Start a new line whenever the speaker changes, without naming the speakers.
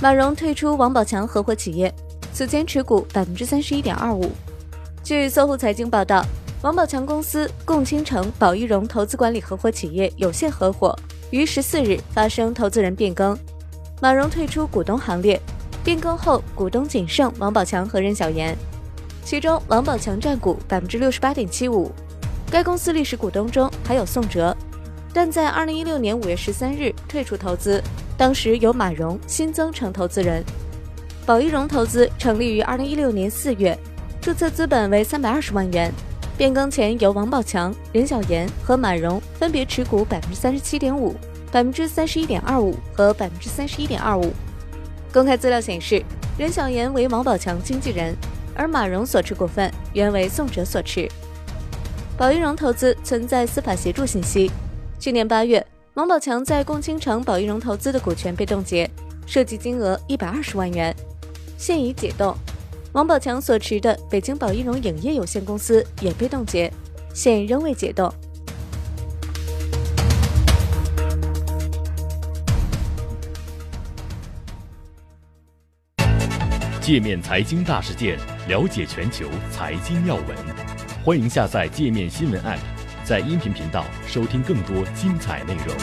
马蓉退出王宝强合伙企业，此前持股百分之三十一点二五。据搜狐财经报道，王宝强公司共青城宝一荣投资管理合伙企业有限合伙于十四日发生投资人变更，马蓉退出股东行列。变更后，股东仅剩王宝强和任小妍，其中王宝强占股百分之六十八点七五。该公司历史股东中还有宋哲，但在二零一六年五月十三日退出投资。当时由马蓉新增成投资人，宝一荣投资成立于二零一六年四月，注册资本为三百二十万元。变更前由王宝强、任小妍和马蓉分别持股百分之三十七点五、百分之三十一点二五和百分之三十一点二五。公开资料显示，任小妍为王宝强经纪人，而马蓉所持股份原为宋哲所持。宝一荣投资存在司法协助信息，去年八月。王宝强在共青城宝一荣投资的股权被冻结，涉及金额一百二十万元，现已解冻。王宝强所持的北京宝一荣影业有限公司也被冻结，现仍未解冻。
界面财经大事件，了解全球财经要闻，欢迎下载界面新闻 App。在音频频道收听更多精彩内容。